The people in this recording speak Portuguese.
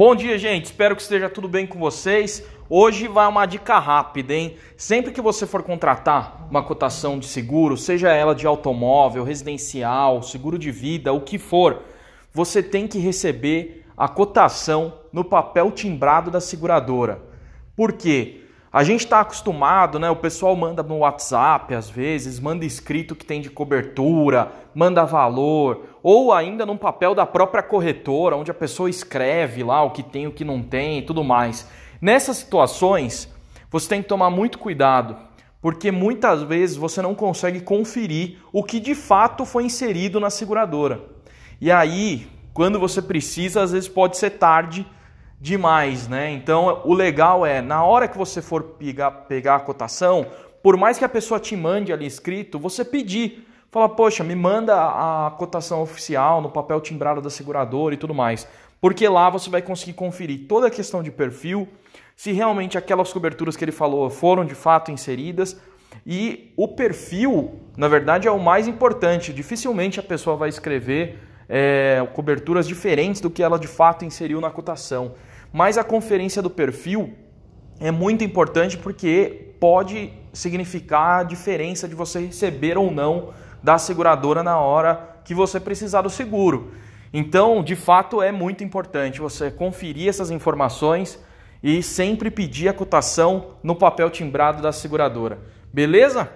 Bom dia, gente. Espero que esteja tudo bem com vocês. Hoje vai uma dica rápida, hein? Sempre que você for contratar uma cotação de seguro, seja ela de automóvel, residencial, seguro de vida, o que for, você tem que receber a cotação no papel timbrado da seguradora. Por quê? A gente está acostumado, né? O pessoal manda no WhatsApp às vezes, manda escrito que tem de cobertura, manda valor, ou ainda num papel da própria corretora, onde a pessoa escreve lá o que tem, o que não tem e tudo mais. Nessas situações, você tem que tomar muito cuidado, porque muitas vezes você não consegue conferir o que de fato foi inserido na seguradora. E aí, quando você precisa, às vezes pode ser tarde demais, né? Então, o legal é, na hora que você for pegar, pegar a cotação, por mais que a pessoa te mande ali escrito, você pedir. Fala, poxa, me manda a cotação oficial no papel timbrado da seguradora e tudo mais. Porque lá você vai conseguir conferir toda a questão de perfil, se realmente aquelas coberturas que ele falou foram de fato inseridas. E o perfil, na verdade, é o mais importante. Dificilmente a pessoa vai escrever é, coberturas diferentes do que ela de fato inseriu na cotação. Mas a conferência do perfil é muito importante porque pode significar a diferença de você receber ou não da seguradora na hora que você precisar do seguro. Então, de fato, é muito importante você conferir essas informações e sempre pedir a cotação no papel timbrado da seguradora. Beleza?